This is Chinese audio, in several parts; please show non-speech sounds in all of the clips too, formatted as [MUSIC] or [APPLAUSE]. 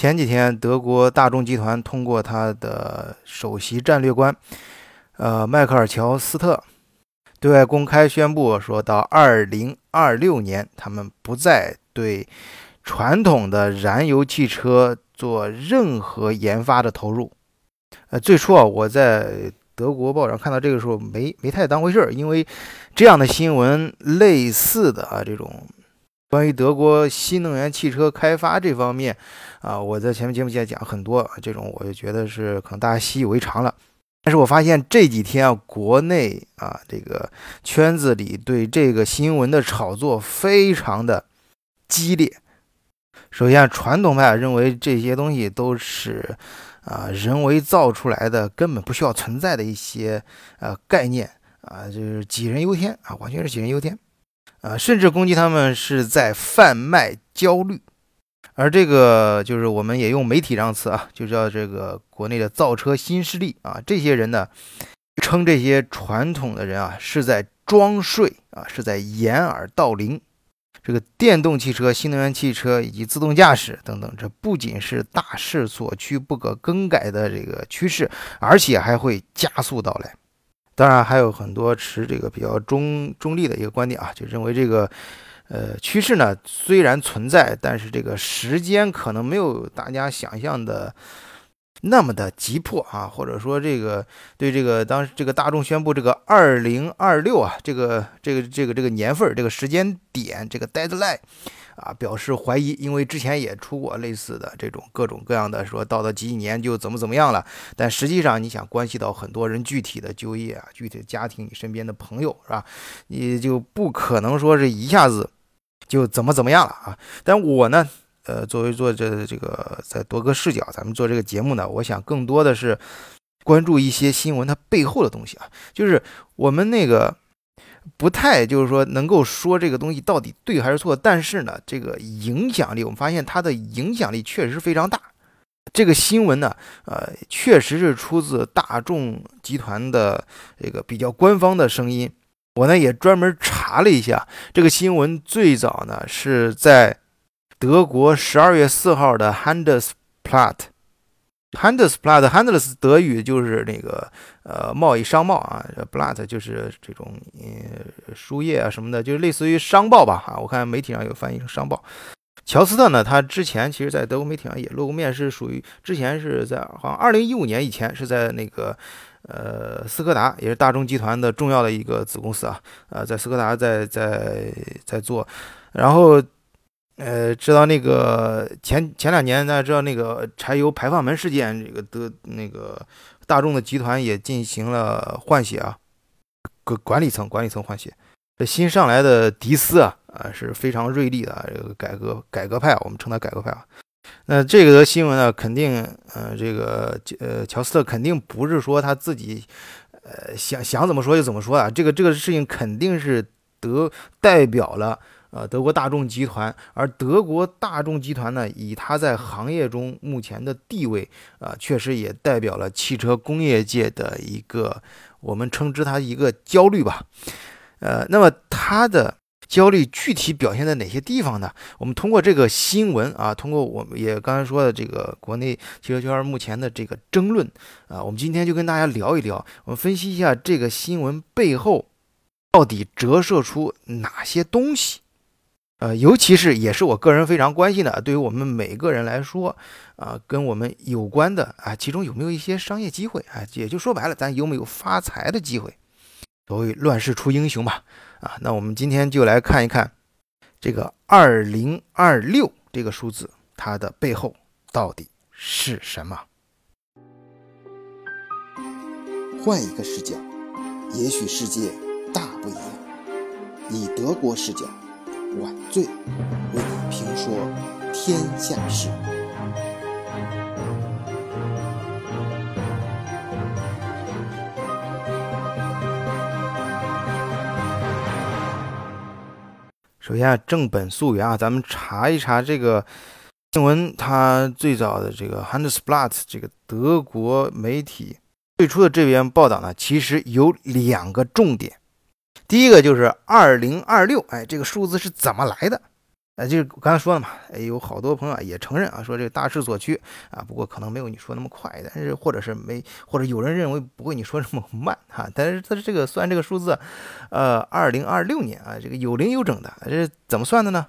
前几天，德国大众集团通过他的首席战略官，呃，迈克尔·乔斯特，对外公开宣布，说到二零二六年，他们不再对传统的燃油汽车做任何研发的投入。呃，最初啊，我在德国报上看到这个时候，没没太当回事儿，因为这样的新闻类似的啊，这种。关于德国新能源汽车开发这方面，啊，我在前面节目也讲很多，这种我就觉得是可能大家习以为常了。但是我发现这几天啊，国内啊这个圈子里对这个新闻的炒作非常的激烈。首先，传统派认为这些东西都是啊人为造出来的，根本不需要存在的一些呃概念啊，就是杞人忧天啊，完全是杞人忧天。啊，甚至攻击他们是在贩卖焦虑，而这个就是我们也用媒体这样词啊，就叫这个国内的造车新势力啊，这些人呢，称这些传统的人啊是在装睡啊，是在掩耳盗铃。这个电动汽车、新能源汽车以及自动驾驶等等，这不仅是大势所趋、不可更改的这个趋势，而且还会加速到来。当然还有很多持这个比较中中立的一个观点啊，就认为这个，呃，趋势呢虽然存在，但是这个时间可能没有大家想象的那么的急迫啊，或者说这个对这个当时这个大众宣布这个二零二六啊，这个这个这个这个年份这个时间点这个 deadline。啊，表示怀疑，因为之前也出过类似的这种各种各样的，说到了几几年就怎么怎么样了。但实际上，你想关系到很多人具体的就业啊，具体家庭，你身边的朋友是吧？你就不可能说是一下子就怎么怎么样了啊。但我呢，呃，作为做这这个在多个视角，咱们做这个节目呢，我想更多的是关注一些新闻它背后的东西啊，就是我们那个。不太就是说能够说这个东西到底对还是错，但是呢，这个影响力我们发现它的影响力确实非常大。这个新闻呢，呃，确实是出自大众集团的这个比较官方的声音。我呢也专门查了一下，这个新闻最早呢是在德国十二月四号的 Handelsblatt。Handelsblatt，Handels 德语就是那个呃贸易商贸啊，Blatt 就是这种呃书页啊什么的，就是类似于商报吧啊。我看媒体上有翻译成商报。乔斯特呢，他之前其实在德国媒体上也露过面，是属于之前是在好像二零一五年以前是在那个呃斯柯达，也是大众集团的重要的一个子公司啊，呃在斯柯达在在在做，然后。呃，知道那个前前两年，大家知道那个柴油排放门事件，这个德那个大众的集团也进行了换血啊，管管理层管理层换血。这新上来的迪斯啊啊是非常锐利的这个改革改革派，我们称他改革派啊。那这个新闻呢，肯定呃这个呃乔斯特肯定不是说他自己呃想想怎么说就怎么说啊，这个这个事情肯定是得代表了。呃，德国大众集团，而德国大众集团呢，以它在行业中目前的地位，啊，确实也代表了汽车工业界的一个，我们称之它一个焦虑吧。呃，那么它的焦虑具体表现在哪些地方呢？我们通过这个新闻啊，通过我们也刚才说的这个国内汽车圈目前的这个争论啊，我们今天就跟大家聊一聊，我们分析一下这个新闻背后到底折射出哪些东西。呃，尤其是也是我个人非常关心的，对于我们每个人来说，啊，跟我们有关的啊，其中有没有一些商业机会啊？也就说白了，咱有没有发财的机会？所谓乱世出英雄吧，啊，那我们今天就来看一看这个二零二六这个数字，它的背后到底是什么？换一个视角，也许世界大不一样。以德国视角。晚醉为你评说天下事。首先啊，正本溯源啊，咱们查一查这个新闻，它最早的这个 Handelsblatt 这个德国媒体最初的这篇报道呢，其实有两个重点。第一个就是二零二六，哎，这个数字是怎么来的？啊，就是我刚才说了嘛，有好多朋友啊也承认啊，说这个大势所趋啊，不过可能没有你说那么快，但是或者是没，或者有人认为不会你说这么慢哈，但是它这个算这个数字，呃，二零二六年啊，这个有零有整的，这怎么算的呢？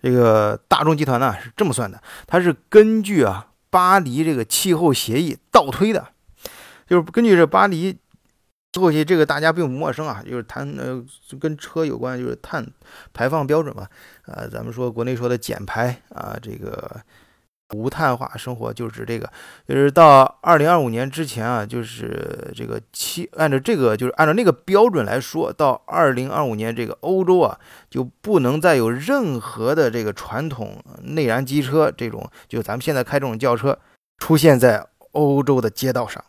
这个大众集团呢是这么算的，它是根据啊巴黎这个气候协议倒推的，就是根据这巴黎。最后期这个大家并不陌生啊，就是谈呃跟车有关，就是碳排放标准嘛。呃，咱们说国内说的减排啊，这个无碳化生活就指这个，就是到二零二五年之前啊，就是这个七按照这个就是按照那个标准来说，到二零二五年这个欧洲啊就不能再有任何的这个传统内燃机车这种，就咱们现在开这种轿车出现在欧洲的街道上。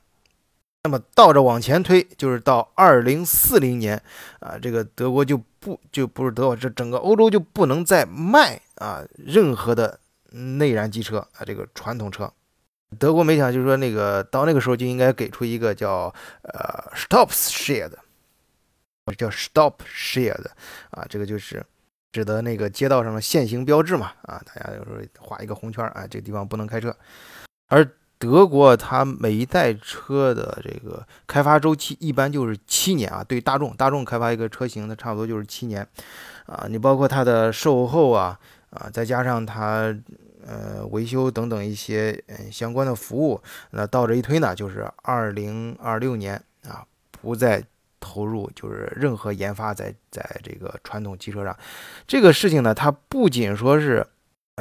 那么倒着往前推，就是到二零四零年啊，这个德国就不就不是德国，这整个欧洲就不能再卖啊任何的内燃机车啊，这个传统车。德国媒体就是说，那个到那个时候就应该给出一个叫呃 Stop Share 的，叫 Stop Share 的啊，这个就是指的那个街道上的限行标志嘛啊，大家有时候画一个红圈啊，这个地方不能开车，而。德国它每一代车的这个开发周期一般就是七年啊，对大众，大众开发一个车型，它差不多就是七年，啊，你包括它的售后啊，啊，再加上它呃维修等等一些嗯相关的服务，那倒着一推呢，就是二零二六年啊，不再投入就是任何研发在在这个传统汽车上，这个事情呢，它不仅说是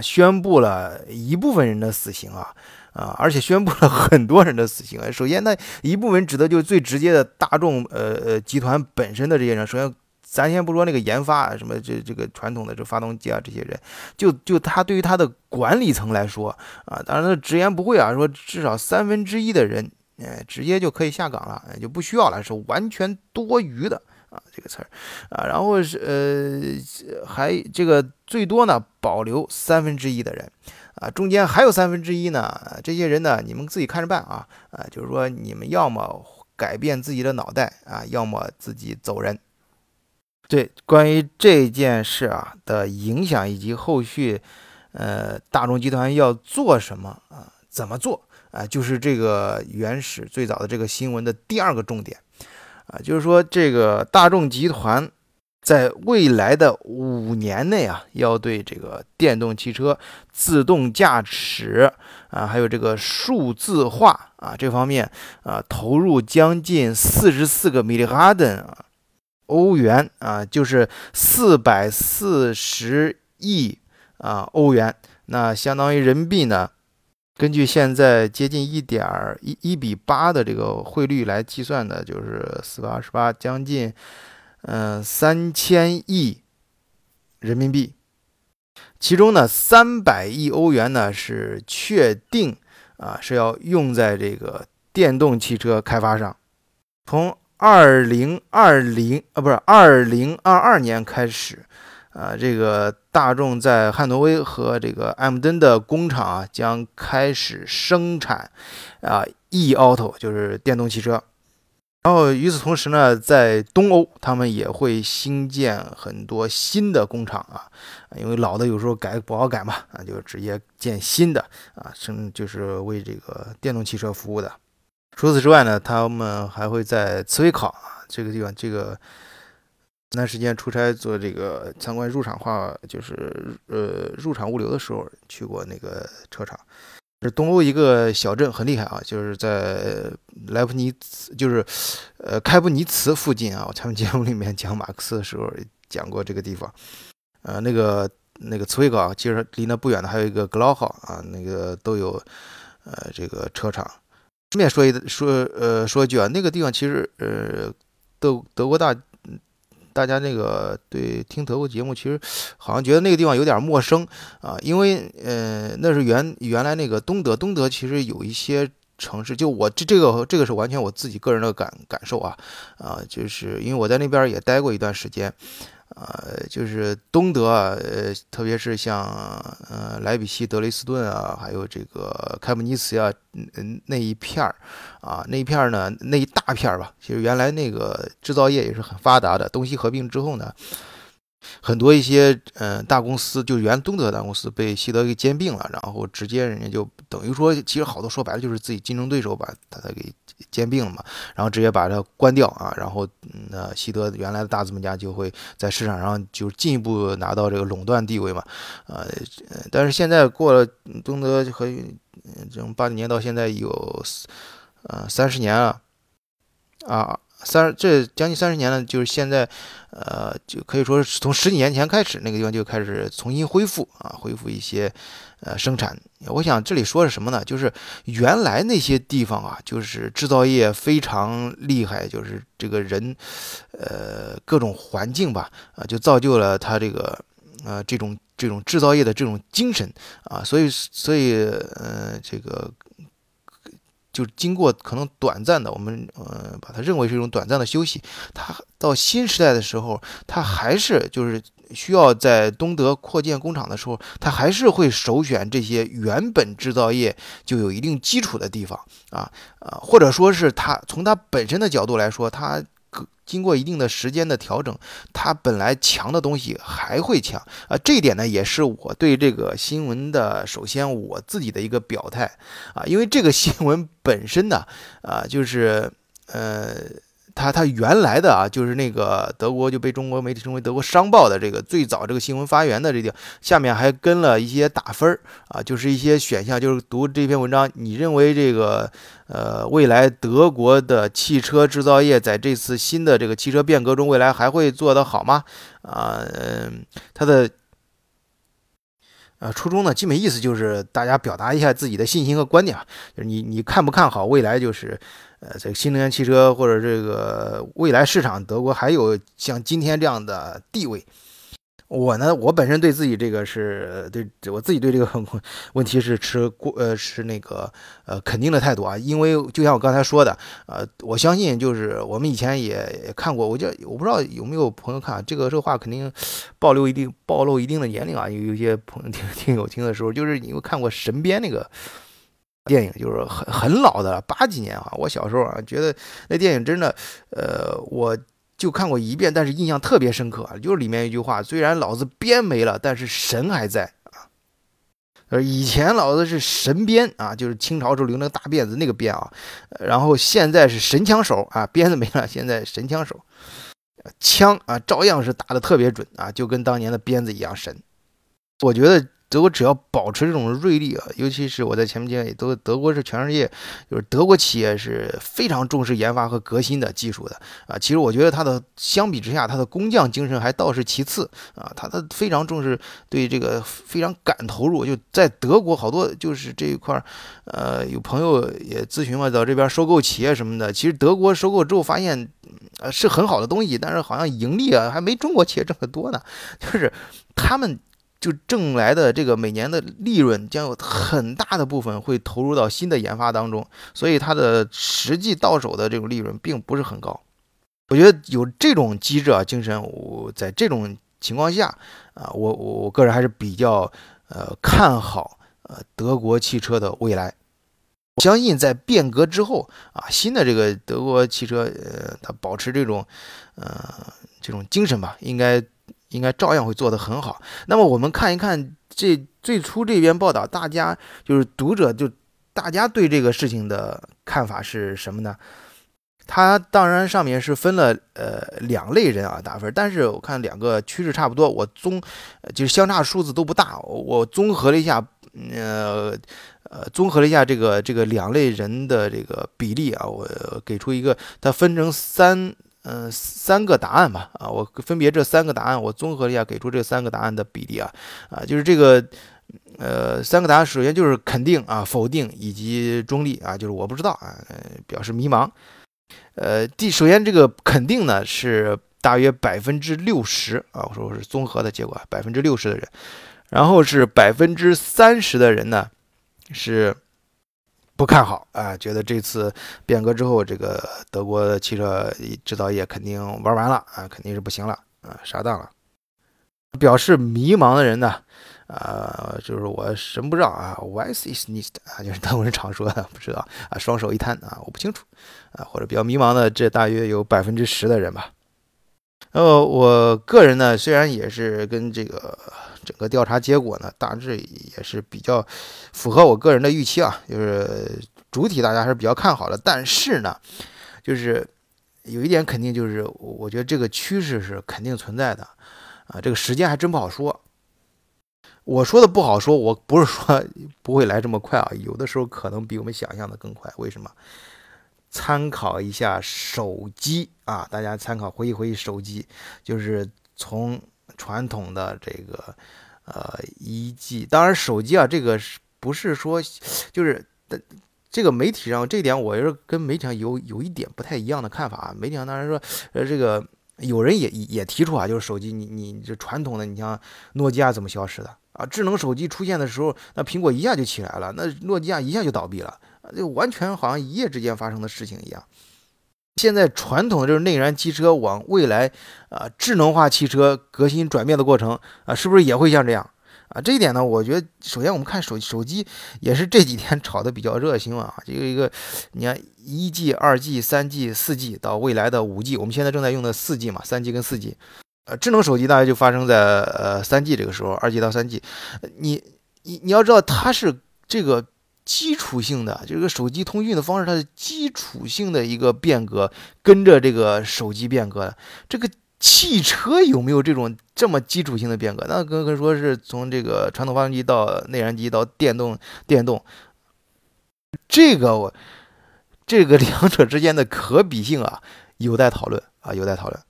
宣布了一部分人的死刑啊。啊，而且宣布了很多人的死刑。首先，呢，一部分指的就是最直接的大众，呃呃，集团本身的这些人。首先，咱先不说那个研发啊什么这这个传统的这发动机啊，这些人，就就他对于他的管理层来说啊，当然他直言不讳啊，说至少三分之一的人，哎，直接就可以下岗了，就不需要了，是完全多余的啊，这个词儿啊。然后是呃，还这个最多呢，保留三分之一的人。啊，中间还有三分之一呢，这些人呢，你们自己看着办啊，啊，就是说你们要么改变自己的脑袋啊，要么自己走人。对，关于这件事啊的影响以及后续，呃，大众集团要做什么啊，怎么做啊，就是这个原始最早的这个新闻的第二个重点啊，就是说这个大众集团。在未来的五年内啊，要对这个电动汽车、自动驾驶啊，还有这个数字化啊这方面啊，投入将近四十四个 million 欧元啊，就是四百四十亿啊欧元。那相当于人民币呢，根据现在接近一点一一比八的这个汇率来计算的，就是四百二十八，将近。嗯，三千亿人民币，其中呢，三百亿欧元呢是确定啊是要用在这个电动汽车开发上。从二零二零啊不是二零二二年开始啊，这个大众在汉诺威和这个埃姆登的工厂啊将开始生产啊 e auto 就是电动汽车。然后与此同时呢，在东欧，他们也会新建很多新的工厂啊，因为老的有时候改不好改嘛，啊，就直接建新的啊，生就是为这个电动汽车服务的。除此之外呢，他们还会在茨威考啊这个地方，这个前段时间出差做这个参观入场化，就是呃入场物流的时候去过那个车厂。是东欧一个小镇，很厉害啊！就是在莱布尼茨，就是呃开普尼茨附近啊。我前面节目里面讲马克思的时候讲过这个地方。呃，那个那个茨威格，其实离那不远的还有一个格劳号啊，那个都有呃这个车厂。顺便说一说呃说一句啊，那个地方其实呃德德国大。大家那个对听德国节目，其实好像觉得那个地方有点陌生啊，因为呃那是原原来那个东德，东德其实有一些城市，就我这这个这个是完全我自己个人的感感受啊啊，就是因为我在那边也待过一段时间。呃，就是东德啊，呃，特别是像呃莱比锡、德累斯顿啊，还有这个开普尼茨啊，嗯那一片儿啊，那一片儿呢，那一大片儿吧，其实原来那个制造业也是很发达的。东西合并之后呢，很多一些嗯大公司，就原东德大公司被西德给兼并了，然后直接人家就等于说，其实好多说白了就是自己竞争对手把把它给兼并了嘛，然后直接把它关掉啊，然后那西德原来的大资本家就会在市场上就进一步拿到这个垄断地位嘛，呃，但是现在过了东德和这种八几年到现在有呃三十年了啊。三这将近三十年了，就是现在，呃，就可以说是从十几年前开始，那个地方就开始重新恢复啊，恢复一些呃生产。我想这里说是什么呢？就是原来那些地方啊，就是制造业非常厉害，就是这个人，呃，各种环境吧，啊，就造就了他这个呃这种这种制造业的这种精神啊，所以所以呃这个。就经过可能短暂的，我们呃把它认为是一种短暂的休息。它到新时代的时候，它还是就是需要在东德扩建工厂的时候，它还是会首选这些原本制造业就有一定基础的地方啊啊，或者说是它从它本身的角度来说，它。经过一定的时间的调整，它本来强的东西还会强啊！这一点呢，也是我对这个新闻的首先我自己的一个表态啊，因为这个新闻本身呢，啊，就是呃。他他原来的啊，就是那个德国就被中国媒体称为德国商报的这个最早这个新闻发源的这个，下面还跟了一些打分儿啊，就是一些选项，就是读这篇文章，你认为这个呃未来德国的汽车制造业在这次新的这个汽车变革中，未来还会做得好吗？啊，嗯，他的呃初衷呢，基本意思就是大家表达一下自己的信心和观点啊，就是你你看不看好未来就是。呃，这个新能源汽车或者这个未来市场，德国还有像今天这样的地位。我呢，我本身对自己这个是对我自己对这个问题是持过呃是那个呃肯定的态度啊，因为就像我刚才说的，呃，我相信就是我们以前也看过，我就我不知道有没有朋友看这个这个话肯定暴露一定暴露一定的年龄啊，有有些朋友听听友听的时候，就是你有看过《神鞭》那个。电影就是很很老的了，八几年啊，我小时候啊，觉得那电影真的，呃，我就看过一遍，但是印象特别深刻啊。就是里面一句话，虽然老子鞭没了，但是神还在啊。呃，以前老子是神鞭啊，就是清朝时候留那个大辫子那个鞭啊，然后现在是神枪手啊，鞭子没了，现在神枪手，枪啊照样是打的特别准啊，就跟当年的鞭子一样神。我觉得。德国只要保持这种锐利啊，尤其是我在前面讲也都，德国是全世界就是德国企业是非常重视研发和革新的技术的啊。其实我觉得它的相比之下，它的工匠精神还倒是其次啊。它的非常重视对这个非常敢投入，就在德国好多就是这一块儿，呃，有朋友也咨询嘛，到这边收购企业什么的。其实德国收购之后发现，呃，是很好的东西，但是好像盈利啊还没中国企业挣得多呢，就是他们。就挣来的这个每年的利润将有很大的部分会投入到新的研发当中，所以它的实际到手的这种利润并不是很高。我觉得有这种机制啊精神，我在这种情况下啊，我我我个人还是比较呃看好呃德国汽车的未来。我相信在变革之后啊，新的这个德国汽车呃，它保持这种呃这种精神吧，应该。应该照样会做得很好。那么我们看一看这最初这篇报道，大家就是读者就大家对这个事情的看法是什么呢？它当然上面是分了呃两类人啊打分，但是我看两个趋势差不多，我综就是相差数字都不大。我综合了一下，呃呃综合了一下这个这个两类人的这个比例啊，我给出一个，它分成三。嗯，三个答案吧，啊，我分别这三个答案，我综合了一下，给出这三个答案的比例啊，啊，就是这个，呃，三个答案，首先就是肯定啊，否定以及中立啊，就是我不知道啊，表示迷茫。呃，第首先这个肯定呢是大约百分之六十啊，我说我是综合的结果，百分之六十的人，然后是百分之三十的人呢是。不看好啊，觉得这次变革之后，这个德国汽车制造业肯定玩完了啊，肯定是不行了啊，傻当了。表示迷茫的人呢，啊，就是我什么不知道啊，Wise is nicht 啊，就是德国人常说的，[LAUGHS] 不知道啊，双手一摊啊，我不清楚啊，或者比较迷茫的，这大约有百分之十的人吧。呃，我个人呢，虽然也是跟这个整个调查结果呢，大致也是比较符合我个人的预期啊，就是主体大家还是比较看好的。但是呢，就是有一点肯定，就是我觉得这个趋势是肯定存在的啊，这个时间还真不好说。我说的不好说，我不是说 [LAUGHS] 不会来这么快啊，有的时候可能比我们想象的更快。为什么？参考一下手机啊，大家参考回忆回忆手机，就是从传统的这个呃一 G，当然手机啊，这个是不是说就是这个媒体上这点，我是跟媒体上有有一点不太一样的看法啊。媒体上当然说，呃，这个有人也也提出啊，就是手机你你这传统的，你像诺基亚怎么消失的啊？智能手机出现的时候，那苹果一下就起来了，那诺基亚一下就倒闭了。就完全好像一夜之间发生的事情一样。现在传统的这种内燃机车往未来啊智能化汽车革新转变的过程啊，是不是也会像这样啊？这一点呢，我觉得首先我们看手手机也是这几天 [LAUGHS] 炒的比较热心啊。这个一个，你看一 G、二 G、三 G、四 G 到未来的五 G，我们现在正在用的四 G 嘛，三 G 跟四 G，呃，智能手机大概就发生在呃三 G 这个时候，二 G 到三 G，你你你要知道它是这个。基础性的这个手机通讯的方式，它是基础性的一个变革，跟着这个手机变革的。这个汽车有没有这种这么基础性的变革？那可可说是从这个传统发动机到内燃机到电动电动，这个我这个两者之间的可比性啊，有待讨论啊，有待讨论。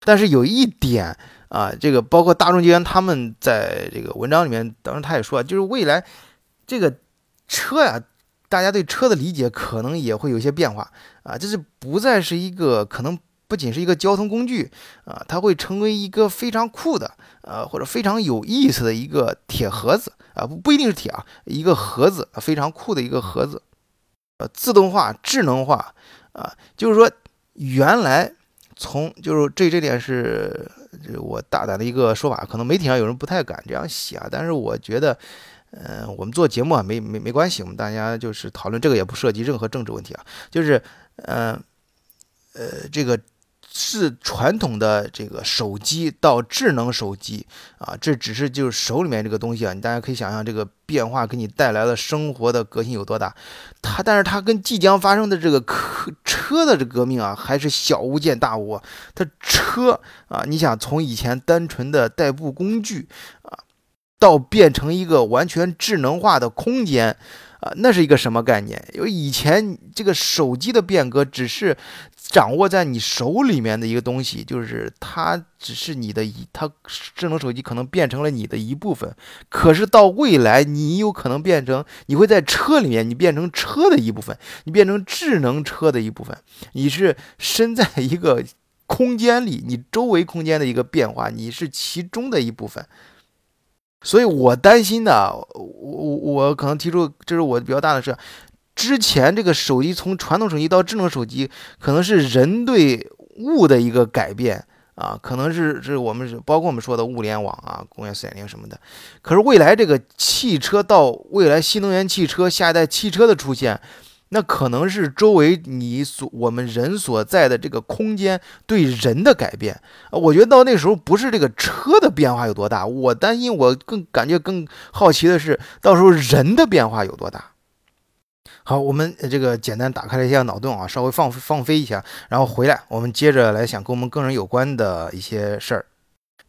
但是有一点啊，这个包括大众集团他们在这个文章里面，当时他也说，就是未来这个。车呀，大家对车的理解可能也会有些变化啊，这是不再是一个可能不仅是一个交通工具啊，它会成为一个非常酷的呃或者非常有意思的一个铁盒子啊，不不一定是铁啊，一个盒子啊非常酷的一个盒子，呃，自动化、智能化啊，就是说原来从就是这这点是我大胆的一个说法，可能媒体上有人不太敢这样写啊，但是我觉得。嗯，我们做节目啊，没没没关系，我们大家就是讨论这个，也不涉及任何政治问题啊。就是，呃，呃，这个是传统的这个手机到智能手机啊，这只是就是手里面这个东西啊，你大家可以想象这个变化给你带来了生活的革新有多大。它，但是它跟即将发生的这个车车的这革命啊，还是小巫见大巫。它车啊，你想从以前单纯的代步工具啊。到变成一个完全智能化的空间，啊，那是一个什么概念？因为以前这个手机的变革只是掌握在你手里面的一个东西，就是它只是你的一，它智能手机可能变成了你的一部分。可是到未来，你有可能变成，你会在车里面，你变成车的一部分，你变成智能车的一部分，你是身在一个空间里，你周围空间的一个变化，你是其中的一部分。所以我担心的，我我我可能提出，这是我比较大的事。之前这个手机从传统手机到智能手机，可能是人对物的一个改变啊，可能是是我们是包括我们说的物联网啊、工业四点零什么的。可是未来这个汽车到未来新能源汽车、下一代汽车的出现。那可能是周围你所我们人所在的这个空间对人的改变啊，我觉得到那时候不是这个车的变化有多大，我担心我更感觉更好奇的是到时候人的变化有多大。好，我们这个简单打开了一下脑洞啊，稍微放放飞一下，然后回来我们接着来想跟我们个人有关的一些事儿。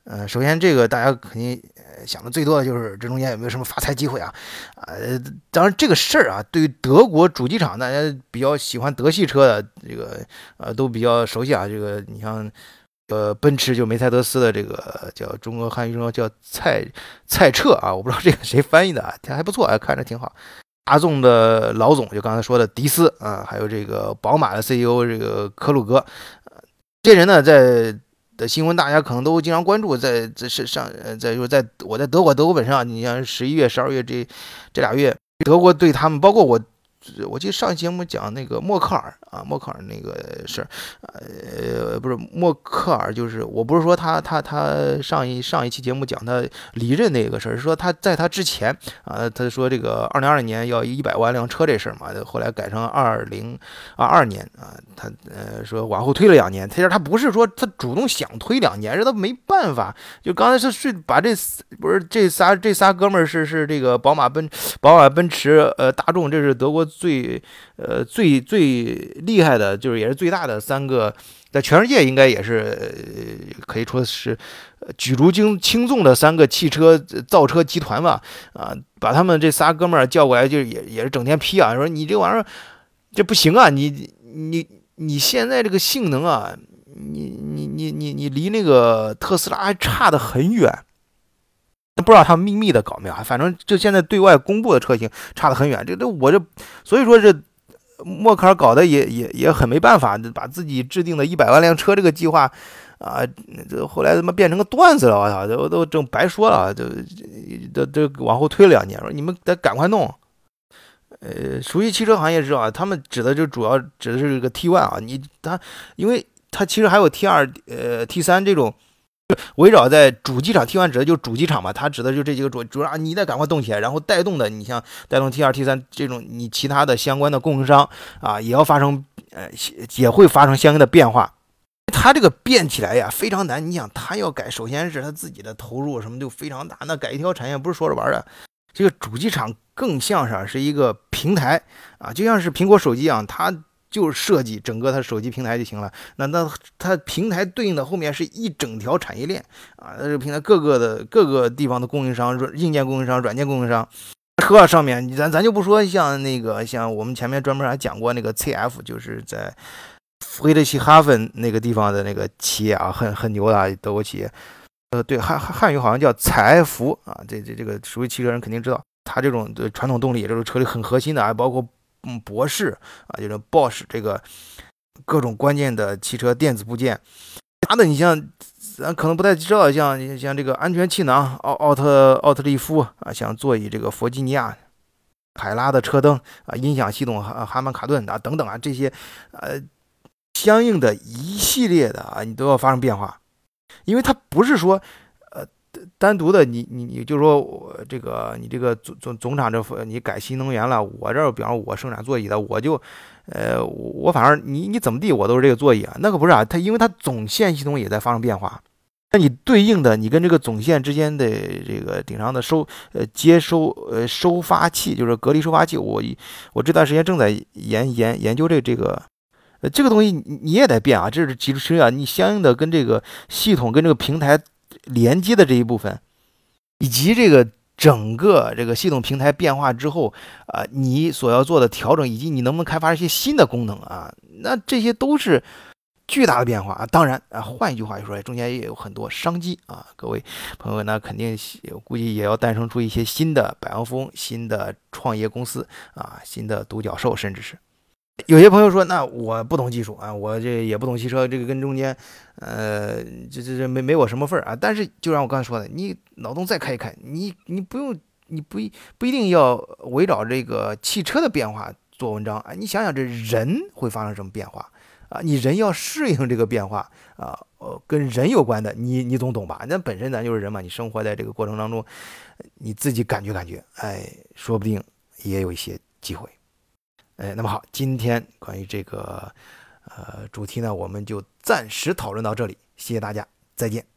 呃，首先这个大家肯定想的最多的就是这中间有没有什么发财机会啊？呃，当然这个事儿啊，对于德国主机厂，大家比较喜欢德系车的这个呃都比较熟悉啊。这个你像呃奔驰就梅赛德斯的这个叫中国汉语中叫蔡蔡澈啊，我不知道这个谁翻译的啊，还不错啊，看着挺好。大众的老总就刚才说的迪斯啊，还有这个宝马的 CEO 这个科鲁格，这人呢在。的新闻大家可能都经常关注，在在是上呃，在就在我在德国德国本身啊，你像十一月、十二月这这俩月，德国对他们，包括我我记得上一节目讲那个默克尔啊，默克尔那个事儿，呃，不是默克尔，就是我不是说他他他上一上一期节目讲他离任那个事儿，是说他在他之前啊，他说这个二零二零年要一百万辆车这事儿嘛，后来改成二零二二年啊，他呃说往后推了两年，他他不是说他主动想推两年，是他没办法，就刚才是是把这不是这仨这仨哥们儿是是这个宝马奔宝马奔驰呃大众，这是德国。最呃最最厉害的，就是也是最大的三个，在全世界应该也是可以说是举足轻轻重的三个汽车造车集团吧。啊，把他们这仨哥们儿叫过来，就是也也是整天批啊，说你这玩意儿这不行啊，你你你现在这个性能啊，你你你你你离那个特斯拉还差得很远。不知道他们秘密的搞没有，反正就现在对外公布的车型差得很远。这这我这，所以说这默克尔搞的也也也很没办法，把自己制定的一百万辆车这个计划啊，这后来他妈变成个段子了，我操，都都整白说了，就都都往后推两年，说你们得赶快弄。呃，熟悉汽车行业知道，他们指的就主要指的是这个 T one 啊，你他因为他其实还有 T 二呃 T 三这种。围绕在主机厂 T1 指的就是主机厂嘛，它指的就这几个主主要，你得赶快动起来，然后带动的，你像带动 T2、T3 这种，你其他的相关的供应商啊，也要发生呃，也会发生相应的变化。它这个变起来呀，非常难。你想，它要改，首先是它自己的投入什么就非常大，那改一条产业不是说着玩的。这个主机厂更像是是一个平台啊，就像是苹果手机一样，它。就是设计整个它手机平台就行了。那那它平台对应的后面是一整条产业链啊，这个平台各个的各个地方的供应商，软硬件供应商、软件供应商。车上面，咱咱就不说像那个像我们前面专门还讲过那个 CF，就是在弗里德西哈芬那个地方的那个企业啊，很很牛的德国企业。呃，对汉汉语好像叫采福啊，这这这个熟悉汽车人肯定知道，它这种传统动力，这种车里很核心的啊，包括。嗯，博士啊，就是 Bosch 这个各种关键的汽车电子部件，它的你像咱可能不太知道，像像这个安全气囊奥奥特奥特利夫啊，像座椅这个弗吉尼亚海拉的车灯啊，音响系统哈哈曼卡顿啊等等啊这些呃相应的一系列的啊，你都要发生变化，因为它不是说。单独的，你你你就说我这个你这个总总总厂这你改新能源了，我这比方我生产座椅的，我就，呃，我反正你你怎么地，我都是这个座椅啊，那可不是啊，它因为它总线系统也在发生变化，那你对应的你跟这个总线之间的这个顶上的收呃接收呃收发器，就是隔离收发器，我我这段时间正在研研研究这这个，呃这个东西你也得变啊，这是其实啊，你相应的跟这个系统跟这个平台。连接的这一部分，以及这个整个这个系统平台变化之后，啊，你所要做的调整，以及你能不能开发一些新的功能啊，那这些都是巨大的变化啊。当然啊，换一句话说，中间也有很多商机啊。各位朋友，那肯定估计也要诞生出一些新的百万富翁、新的创业公司啊、新的独角兽，甚至是。有些朋友说，那我不懂技术啊，我这也不懂汽车，这个跟中间，呃，这这这没没我什么份儿啊。但是就像我刚才说的，你脑洞再开一开，你你不用，你不一不一定要围绕这个汽车的变化做文章啊。你想想这人会发生什么变化啊？你人要适应这个变化啊，呃，跟人有关的，你你总懂吧？那本身咱就是人嘛，你生活在这个过程当中，你自己感觉感觉，哎，说不定也有一些机会。哎，那么好，今天关于这个呃主题呢，我们就暂时讨论到这里，谢谢大家，再见。